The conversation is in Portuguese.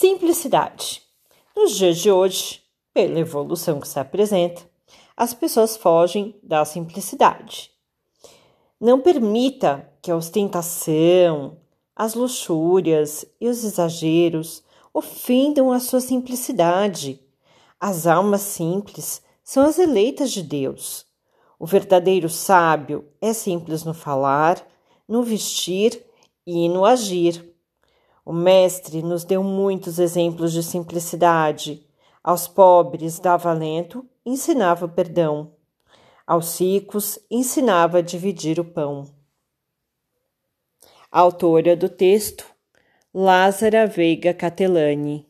Simplicidade. Nos dias de hoje, pela evolução que se apresenta, as pessoas fogem da simplicidade. Não permita que a ostentação, as luxúrias e os exageros ofendam a sua simplicidade. As almas simples são as eleitas de Deus. O verdadeiro sábio é simples no falar, no vestir e no agir. O Mestre nos deu muitos exemplos de simplicidade. Aos pobres dava alento, ensinava perdão. Aos ricos ensinava a dividir o pão. A autora do texto, Lázara Veiga Catelani.